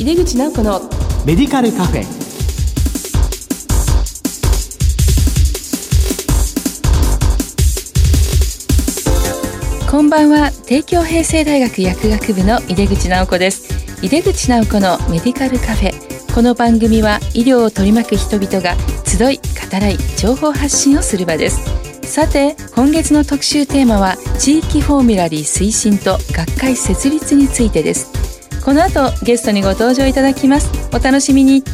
井出口直子のメディカルカフェ。こんばんは。帝京平成大学薬学部の井出口直子です。井出口直子のメディカルカフェ。この番組は医療を取り巻く人々が集い語らい情報発信をする場です。さて今月の特集テーマは地域フォーミュラリー推進と学会設立についてですこの後ゲストにご登場いただきます。お楽しみに。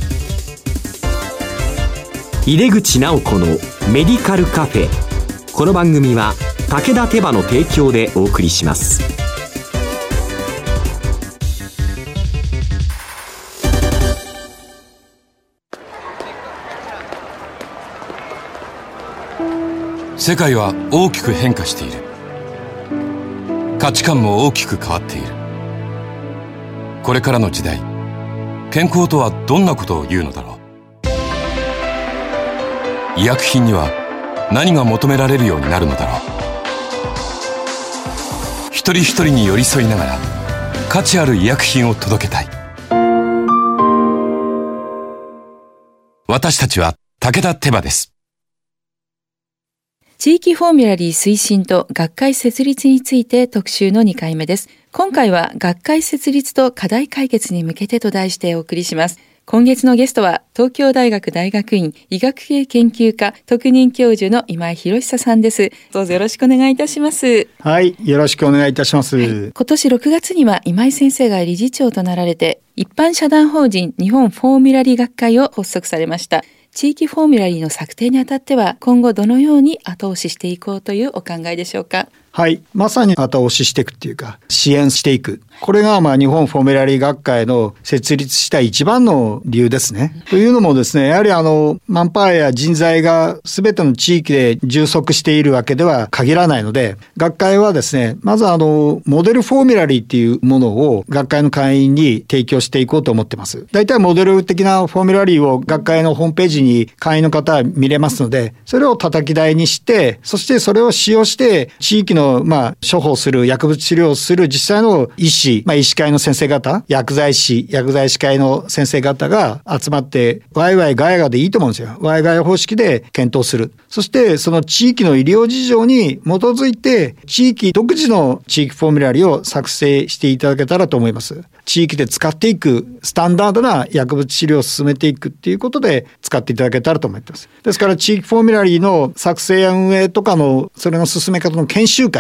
入れ口直子のメディカルカフェ。この番組は武田手羽の提供でお送りします。世界は大きく変化している。価値観も大きく変わっているこれからの時代健康とはどんなことを言うのだろう。医薬品には何が求められるようになるのだろう。一人一人に寄り添いながら価値ある医薬品を届けたい。私たちは武田手羽です。地域フォーミュラリー推進と学会設立について特集の2回目です。今回は学会設立と課題解決に向けてと題してお送りします。今月のゲストは東京大学大学院医学系研究科特任教授の今井博久さんです。どうぞよろしくお願いいたします。はい、よろしくお願いいたします。はい、今年6月には今井先生が理事長となられて一般社団法人日本フォーミュラリー学会を発足されました。地域フォーミュラリーの策定にあたっては今後どのように後押ししていこうというお考えでしょうかはい。まさに後押ししていくっていうか、支援していく。これがまあ日本フォーメラリー学会の設立した一番の理由ですね。というのもですね、やはりあの、マンパワーや人材が全ての地域で充足しているわけでは限らないので、学会はですね、まずあの、モデルフォーミュラリーっていうものを学会の会員に提供していこうと思ってます。大体モデル的なフォーミュラリーを学会のホームページに会員の方は見れますので、それを叩き台にして、そしてそれを使用して地域のまあ、処方する、薬物治療をする実際の医師、まあ、医師会の先生方、薬剤師、薬剤師会の先生方が集まって、ワイワイガヤガでいいと思うんですよ。ワイガヤ方式で検討する。そして、その地域の医療事情に基づいて、地域独自の地域フォーミュラリを作成していただけたらと思います。地域で使っていくスタンダードな薬物治療を進めていくっていうことで使っていただけたらと思ってます。ですから地域フォーミュラリーの作成や運営とかのそれの進め方の研修会、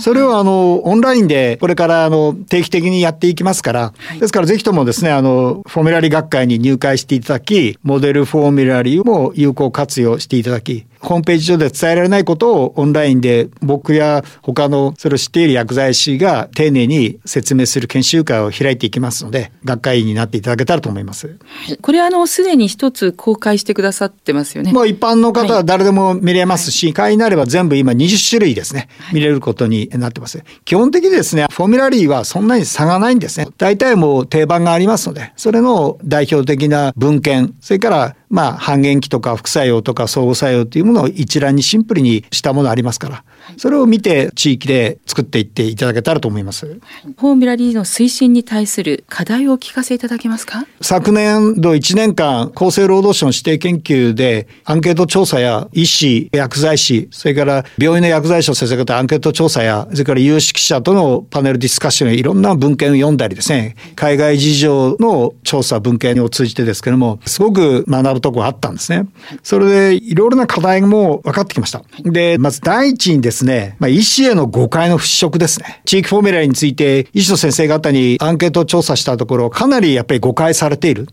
それをあのオンラインでこれからあの定期的にやっていきますから、ですからぜひともですね、あのフォーミュラリー学会に入会していただき、モデルフォーミュラリーも有効活用していただき、ホームページ上で伝えられないことをオンラインで僕や他のそれを知っている薬剤師が丁寧に説明する研修会を開いていきますので、学会員になっていただけたらと思います。これあの、すでに一つ公開してくださってますよね。もう一般の方は誰でも見れますし、はい、会員になれば全部今20種類ですね、見れることになってます。基本的にですね、フォーミュラリーはそんなに差がないんですね。大体もう定番がありますので、それの代表的な文献、それからまあ、半減期とか副作用とか相互作用というものを一覧にシンプルにしたものありますから、それを見て地域で作っていっていただけたらと思います。フォーミュラリーの推進に対する課題をお聞かせいただけますか？昨年度1年間、厚生労働省の指定研究でアンケート調査や医師、薬剤師、それから病院の薬剤師の先生方アンケート調査や、それから有識者とのパネルディスカッションいろんな文献を読んだりですね、海外事情の調査文献を通じてですけれども、すごく学ぶところあったんですね。それでいろいろな課題も分かってきました。で、まず第一にですね、まあ、医師への誤解の払拭ですね。地域フォーミュラについて医師の先生方にアンケート調査したところ、かなりやっぱり誤解されている。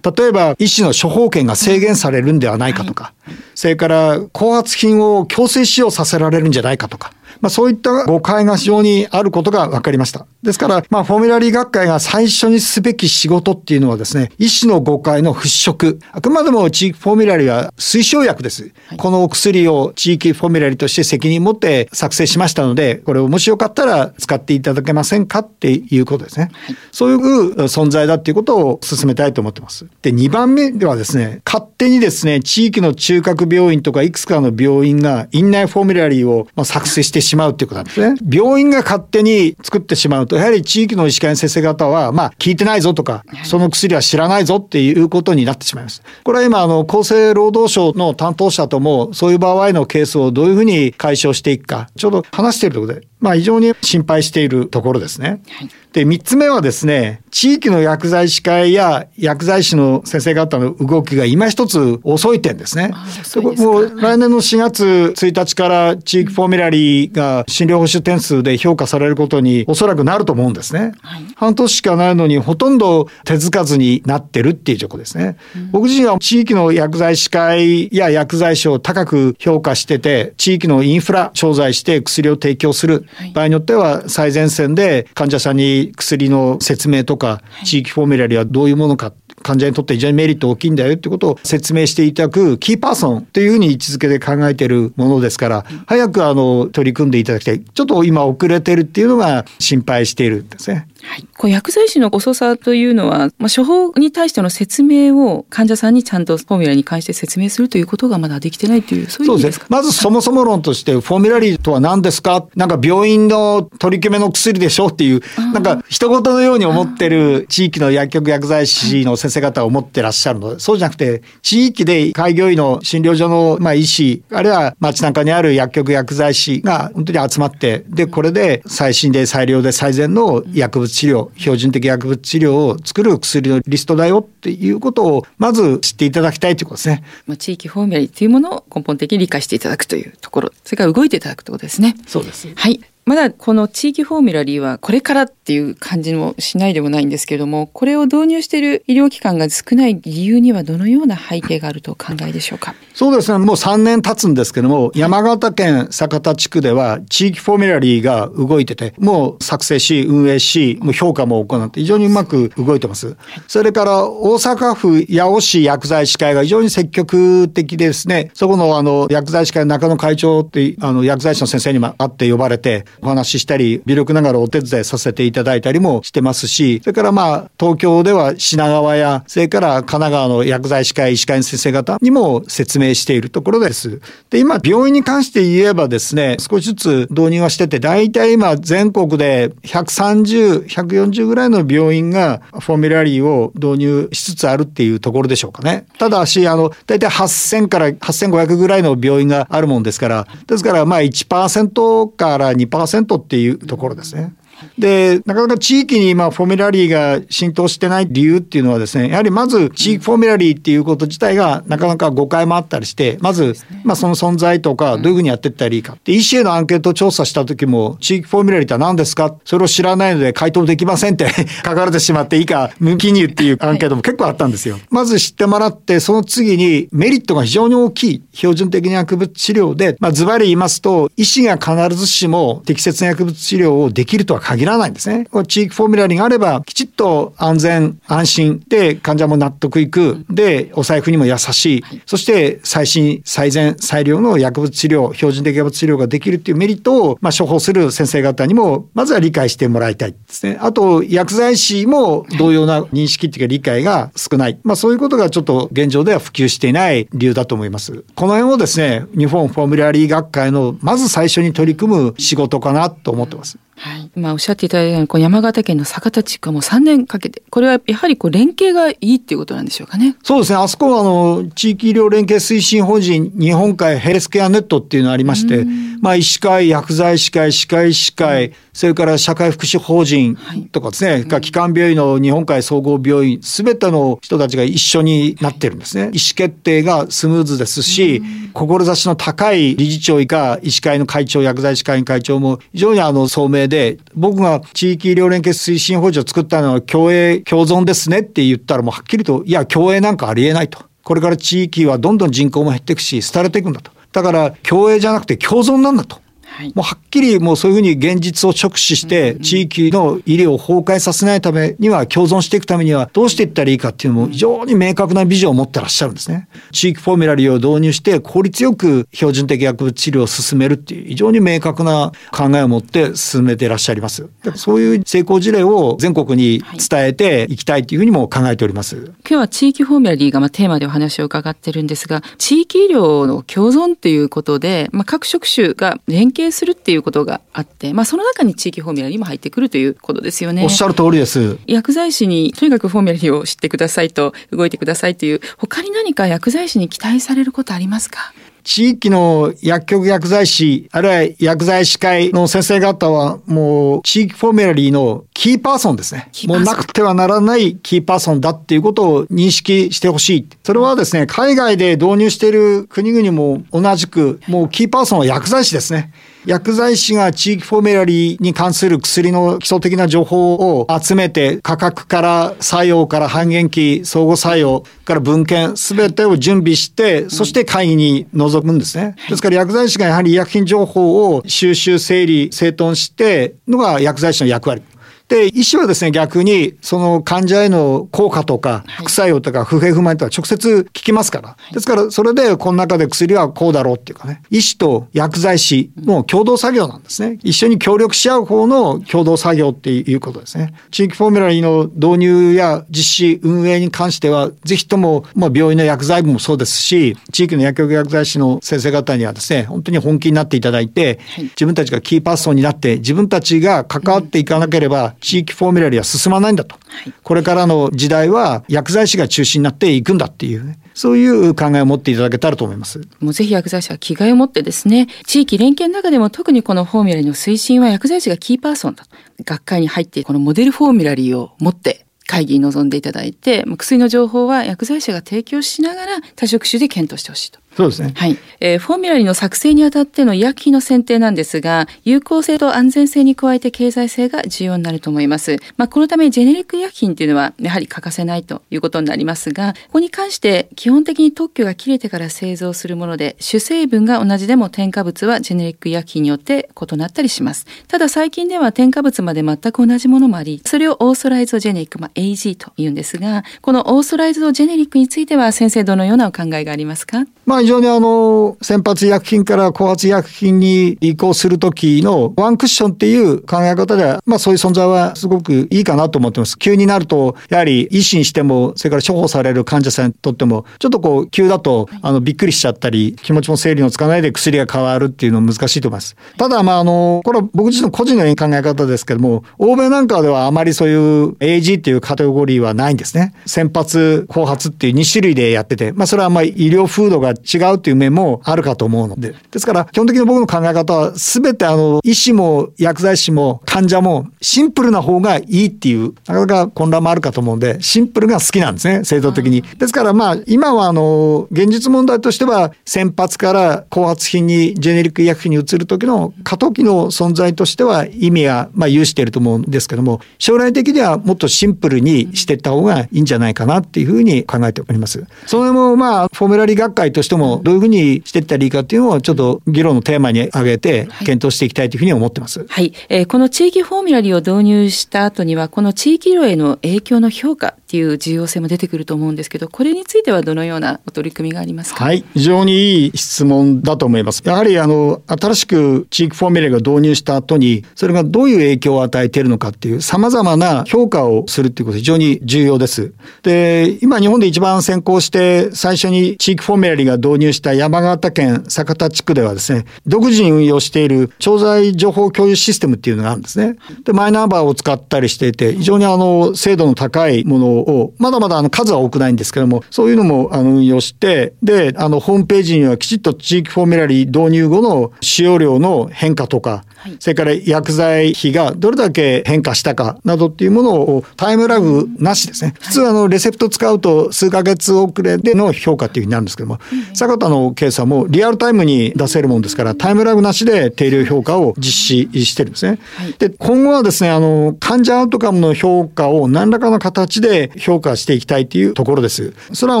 例えば、医師の処方権が制限されるんではないかとか、それから後発品を強制使用させられるんじゃないかとか、まあ、そういった誤解が非常にあることが分かりました。ですから、まあ、フォーミュラリー学会が最初にすべき仕事っていうのはですね、医師の誤解の払拭。あくまでも地域フォーミュラリーは推奨薬です。はい、このお薬を地域フォーミュラリーとして責任持って作成しましたので、これをもしよかったら使っていただけませんかっていうことですね。はい、そういう存在だっていうことを進めたいと思ってます。で、2番目ではですね、勝手にですね、地域の中核病院とかいくつかの病院が院内フォーミュラリーを作成してしまうっていうことなんですね。病院が勝手に作ってしまうと、やはり地域の医師会の先生方は、まあ、聞いてないぞとか、その薬は知らないぞっていうことになってしまいます。これは今、あの、厚生労働省の担当者とも、そういう場合のケースをどういうふうに解消していくか、ちょうど話しているところで、まあ、非常に心配しているところですね。はいで、三つ目はですね、地域の薬剤師会や薬剤師の先生方の動きが今一つ遅い点ですね。すもう来年の4月1日から地域フォーミュラリーが診療報酬点数で評価されることにおそらくなると思うんですね。はい、半年しかないのにほとんど手づかずになってるっていう状況ですね。うん、僕自身は地域の薬剤師会や薬剤師を高く評価してて、地域のインフラ商材して薬を提供する。はい、場合によっては最前線で患者さんに薬の説明とか、地域フォーミュラリはどういうものか、患者にとって非常にメリット大きいんだよってことを説明していただくキーパーソンというふうに位置づけで考えているものですから、早くあの取り組んでいただきたい。ちょっと今遅れてるっていうのが心配しているんですね。はい、こう薬剤師の遅さというのは、まあ、処方に対しての説明を患者さんにちゃんとフォーミュラに関して説明するということがまだできてないというそういう意味ですか？まずそもそも論としてフォーミュラリーとは何ですか？なんか病院の取り決めの薬でしょっていうなんか一言のように思ってる地域の薬局薬剤師の先生方は思ってらっしゃるの。でそうじゃなくて地域で開業医の診療所のまあ医師あるいは街中にある薬局薬剤師が本当に集まってでこれで最新で最良で最善の薬物治療、標準的薬物治療を作る薬のリストだよっていうことを、まず知っていただきたいということですね。まあ、地域フォーミュラリというものを根本的に理解していただくというところ、それから動いていただくということですね。そうです。はい。まだこの地域フォーミュラリーはこれからっていう感じもしないでもないんですけれども、これを導入している医療機関が少ない理由にはどのような背景があるとお考えでしょうか？そうですね。もう3年経つんですけども、山形県酒田地区では地域フォーミュラリーが動いてて、もう作成し、運営し、もう評価も行って非常にうまく動いてます。それから大阪府八尾市薬剤師会が非常に積極的ですね。そこのあの薬剤師会中野会長ってあの薬剤師の先生にも会って呼ばれて、お話ししたり、微力ながらお手伝いさせていただいたりもしてますし、それからまあ、東京では品川や、それから神奈川の薬剤師会、医師会の先生方にも説明しているところです。で、今、病院に関して言えばですね、少しずつ導入はしてて、大体今、全国で130、140ぐらいの病院がフォーミュラリーを導入しつつあるっていうところでしょうかね。ただし、あの、大体8000から8500ぐらいの病院があるもんですから、ですからまあ1%から2%っていうところですね。で、なかなか地域に今フォーミュラリーが浸透してない理由っていうのはですね、やはりまず地域フォーミュラリーっていうこと自体がなかなか誤解もあったりして、まず、まあその存在とかどういうふうにやっていったらいいか。で、医師へのアンケート調査した時も、地域フォーミュラリーって何ですか？それを知らないので回答できませんって 書かれてしまっていいか、無記入っていうアンケートも結構あったんですよ。まず知ってもらって、その次にメリットが非常に大きい標準的な薬物治療で、まあズバリ言いますと、医師が必ずしも適切な薬物治療をできるとは限らないんですね。地域フォーミュラリーがあれば、きちっと安全、安心で患者も納得いく、で、お財布にも優しい、そして最新、最善、最良の薬物治療、標準的薬物治療ができるっていうメリットを、まあ、処方する先生方にも、まずは理解してもらいたいですね。あと、薬剤師も同様な認識っていうか理解が少ない。まあ、そういうことがちょっと現状では普及していない理由だと思います。この辺をですね、日本フォーミュラリー学会のまず最初に取り組む仕事かなと思ってます。はい、今おっしゃっていただいたようにこう山形県の酒田地区はもう3年かけてこれはやはりこう連携がいいっていうことなんでしょうかね。そうですね。あそこはあの地域医療連携推進法人日本海ヘルスケアネットっていうのがありまして、まあ、医師会薬剤師会歯科医師会、それから社会福祉法人とかですね、はい、基幹病院の日本海総合病院すべての人たちが一緒になってるんですね。意思決定がスムーズですし、志の高い理事長以下医師会の会長薬剤師会員会長も非常にあの聡明で僕が地域医療連携推進法人を作ったのは共栄共存ですねって言ったらもうはっきりといや共栄なんかありえないと。これから地域はどんどん人口も減っていくし廃れていくんだとだから共栄じゃなくて共存なんだと。はい、もうはっきりもうそういうふうに現実を直視して、地域の医療を崩壊させないためには、共存していくためにはどうしていったらいいかっていうのも非常に明確なビジョンを持ってらっしゃるんですね。地域フォーミュラリーを導入して効率よく標準的薬物治療を進めるっていう非常に明確な考えを持って進めていらっしゃいます。そういう成功事例を全国に伝えていきたいというふうにも考えております。今日は地域フォーミュラリーがまあテーマでお話を伺ってるんですが、地域医療の共存っていうことで、まあ、各職種が連携定するっていうことがあって、まあ、その中に地域フォーミュラリーも入ってくるということですよね。おっしゃる通りです。薬剤師にとにかくフォーミュラリーを知ってくださいと動いてくださいという他に何か薬剤師に期待されることありますか？地域の薬局薬剤師、あるいは薬剤師会の先生方は、もう地域フォーミュラリーのキーパーソンですね。もうなくてはならないキーパーソンだっていうことを認識してほしい。それはですね、海外で導入している国々も同じく、もうキーパーソンは薬剤師ですね。薬剤師が地域フォーメラリーに関する薬の基礎的な情報を集めて、価格から作用から半減期、相互作用から文献、すべてを準備して、そして会議に臨むんですね。ですから薬剤師がやはり医薬品情報を収集、整理、整頓してのが薬剤師の役割。で、医師はですね、逆に、その患者への効果とか、副作用とか、不平不満とか直接聞きますから。ですから、それで、この中で薬はこうだろうっていうかね、医師と薬剤師の共同作業なんですね。一緒に協力し合う方の共同作業っていうことですね。地域フォーミュラリーの導入や実施、運営に関しては、ぜひとも、まあ、病院の薬剤部もそうですし、地域の薬局薬剤師の先生方にはですね、本当に本気になっていただいて、自分たちがキーパーソンになって、自分たちが関わっていかなければ、地域フォーミュラリーは進まないんだと。はい、これからの時代は薬剤師が中心になっていくんだっていうね。そういう考えを持っていただけたらと思います。もうぜひ薬剤師は気概を持ってですね、地域連携の中でも特にこのフォーミュラリーの推進は薬剤師がキーパーソンだ。学会に入ってこのモデルフォーミュラリーを持って会議に臨んでいただいて、薬の情報は薬剤師が提供しながら多職種で検討してほしいと。そうですね。はい。えー、フォーミュラリーの作成にあたっての医薬品の選定なんですが、有効性と安全性に加えて経済性が重要になると思います。まあ、このためジェネリック医薬品というのはやはり欠かせないということになりますが、ここに関して基本的に特許が切れてから製造するもので、主成分が同じでも添加物はジェネリック医薬品によって異なったりします。ただ最近では添加物まで全く同じものもあり、それをオーソライズドジェネリック、まあ、AG と言うんですが、このオーソライズドジェネリックについては先生どのようなお考えがありますか？まあ非常にあの、先発医薬品から後発医薬品に移行するときのワンクッションっていう考え方では、まあそういう存在はすごくいいかなと思ってます。急になると、やはり医師にしても、それから処方される患者さんにとっても、ちょっとこう急だと、あの、びっくりしちゃったり、気持ちも整理のつかないで薬が変わるっていうのは難しいと思います。ただ、まああの、これは僕自身の個人の考え方ですけども、欧米なんかではあまりそういう AG っていうカテゴリーはないんですね。先発、後発っていう2種類でやってて、まあそれはまあ医療風土が違うっていう面もあるかと思うので。ですから、基本的に僕の考え方は、すべてあの、医師も薬剤師も患者もシンプルな方がいいっていう、なかなか混乱もあるかと思うんで、シンプルが好きなんですね、制度的に。ですからまあ、今はあの、現実問題としては、先発から後発品に、ジェネリック医薬品に移る時の過渡期の存在としては意味が、まあ、有していると思うんですけども、将来的にはもっとシンプルにしていった方がいいんじゃないかなっていうふうに考えております。それもまあ、フォーメラリー学会としても、どういうふうにしていったらいいかっていうのをちょっと議論のテーマに挙げて検討していきたいというふうに思ってます。はい、はい、えー、この地域フォーミュラリーを導入した後には、この地域医療への影響の評価っていう重要性も出てくると思うんですけど、これについてはどのようなお取り組みがありますか？はい、非常にいい質問だと思います。やはりあの新しく地域フォーミュラリーが導入した後に、それがどういう影響を与えているのかっていう様々な評価をするっていうこと非常に重要です。で、今日本で一番先行して最初に地域フォーミュラリーが導入した山形県酒田地区ではですね、独自に運用している調剤情報共有システムっていうのがあるんですね。で、マイナンバーを使ったりしていて、非常にあの、精度の高いものを、まだまだあの、数は多くないんですけども、そういうのもあの、運用して、で、あの、ホームページにはきちっと地域フォーミュラリー導入後の使用量の変化とか、それから薬剤費がどれだけ変化したかなどっていうものをタイムラグなしですね。普通あのレセプト使うと数ヶ月遅れでの評価っていうふうになるんですけども、坂田のケースはもうリアルタイムに出せるもんですからタイムラグなしで定量評価を実施してるんですね。で、今後はですね、あの患者アウトカムの評価を何らかの形で評価していきたいというところです。それは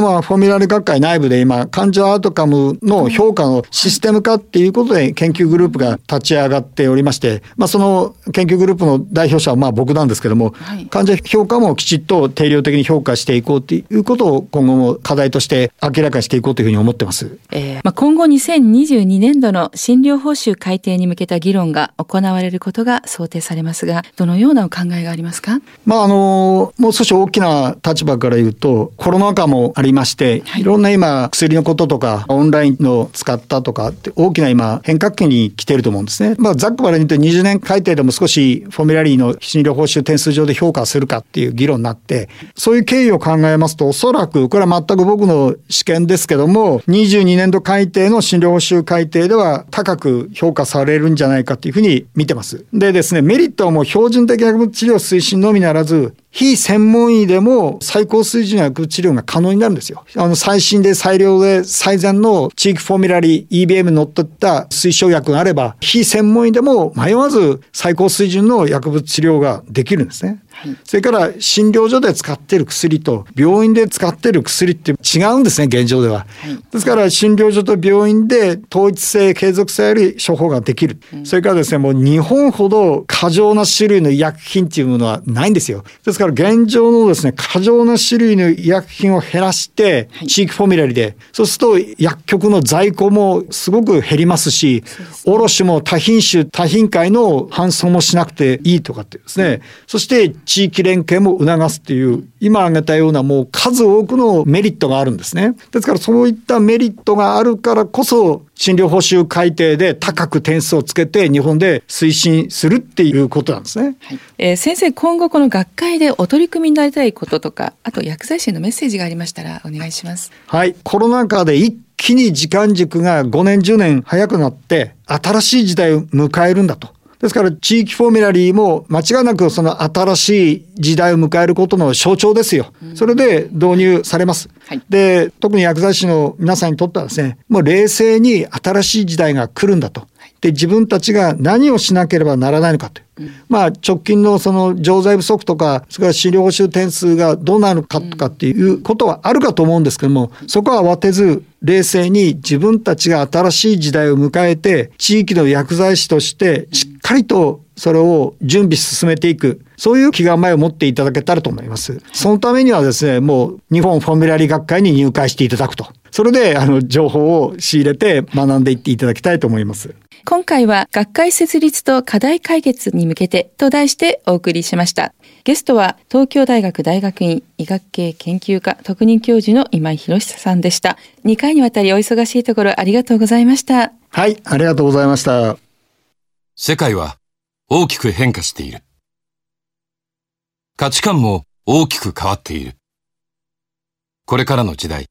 まあフォーミュラル学会内部で今患者アウトカムの評価のシステム化っていうことで研究グループが立ち上がっておりまして、まあ、その研究グループの代表者はまあ僕なんですけども、はい、患者評価もきちっと定量的に評価していこうということを今後も課題として明らかにしていこうというふうに思ってます。えー、まあ、今後2022年度の診療報酬改定に向けた議論が行われることが想定されますが、どのようなお考えがありますか？まあ、あの、もう少し大きな立場から言うと、コロナ禍もありまして、はい、いろんな今、薬のこととか、オンラインの使ったとかって大きな今、変革期に来てると思うんですね。まあ、ざっくばらに言うと20年改定でも少しフォーミュラリーの診療報酬点数上で評価するかっていう議論になって、そういう経緯を考えますと、おそらく、これは全く僕の試験ですけども、22年度改定の診療報酬改定では高く評価されるんじゃないかというふうに見てます。でですね、メリットはもう標準的薬物治療推進のみならず、非専門医でも最高水準の薬物治療が可能になるんですよ。あの、最新で最良で最善の地域フォーミュラリー EBM に乗っ取った推奨薬があれば、非専門医でも迷わず最高水準の薬物治療ができるんですね。それから診療所で使っている薬と病院で使っている薬って違うんですね、現状では。ですから診療所と病院で統一性、継続性ある処方ができる。それからですね、もう日本ほど過剰な種類の医薬品っていうものはないんですよ。ですから現状のですね、過剰な種類の医薬品を減らして、地域フォーミュラリで、そうすると薬局の在庫もすごく減りますし、卸も多品種、多品種の搬送もしなくていいとかってですね、そして地域連携も促すっていう、今挙げたようなもう数多くのメリットがあるんですね。ですからそういったメリットがあるからこそ、診療報酬改定で高く点数をつけて日本で推進するっていうことなんですね。はい、えー、先生、今後この学会でお取り組みになりたいこととか、あと薬剤師のメッセージがありましたらお願いします。はい。コロナ禍で一気に時間軸が5年10年早くなって新しい時代を迎えるんだと。ですから地域フォーミュラリーも間違いなくその新しい時代を迎えることの象徴ですよ。それで導入されます。はい、で、特に薬剤師の皆さんにとってはですね、もう冷静に新しい時代が来るんだと。で、自分たちが何をしなければならないのかという。まあ、直近のその錠剤不足とか、それから治療報酬点数がどうなるかとかっていうことはあるかと思うんですけども、そこは慌てず、冷静に自分たちが新しい時代を迎えて、地域の薬剤師としてしっかりとそれを準備進めていく。そういう気構えを持っていただけたらと思います。そのためにはですね、もう日本フォーミュラリー学会に入会していただくと。それで、あの、情報を仕入れて学んでいっていただきたいと思います。今回は学会設立と課題解決に向けてと題してお送りしました。ゲストは東京大学大学院医学系研究科特任教授の今井博久さんでした。2回にわたりお忙しいところありがとうございました。はい、ありがとうございました。世界は大きく変化している。価値観も大きく変わっている。これからの時代、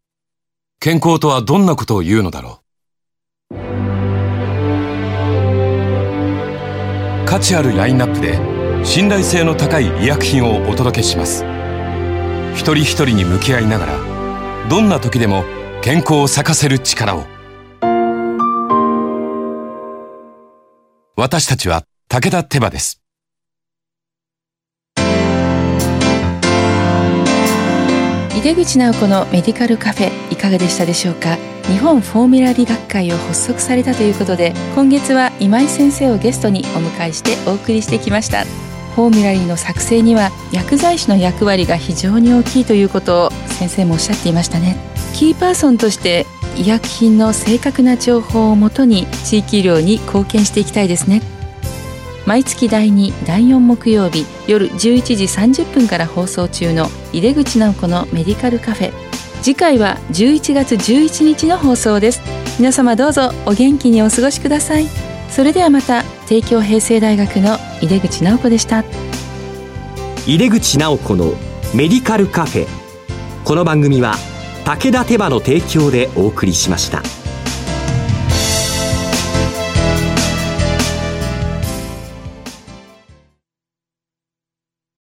健康とはどんなことを言うのだろう。価値あるラインナップで信頼性の高い医薬品をお届けします。一人一人に向き合いながら、どんな時でも健康を咲かせる力を。私たちは武田手羽です。出口直子のメディカルカフェいかがでしたでしょうか？日本フォーミュラリ学会を発足されたということで今月は今井先生をゲストにお迎えしてお送りしてきました。フォーミュラリーの作成には薬剤師の役割が非常に大きいということを先生もおっしゃっていましたね。キーパーソンとして医薬品の正確な情報をもとに地域医療に貢献していきたいですね。毎月第2第4木曜日夜11時30分から放送中の井出口直子のメディカルカフェ。次回は11月11日の放送です。皆様どうぞお元気にお過ごしください。それではまた帝京平成大学の井出口直子でした。井出口直子のメディカルカフェ。この番組は武田手羽の提供でお送りしました。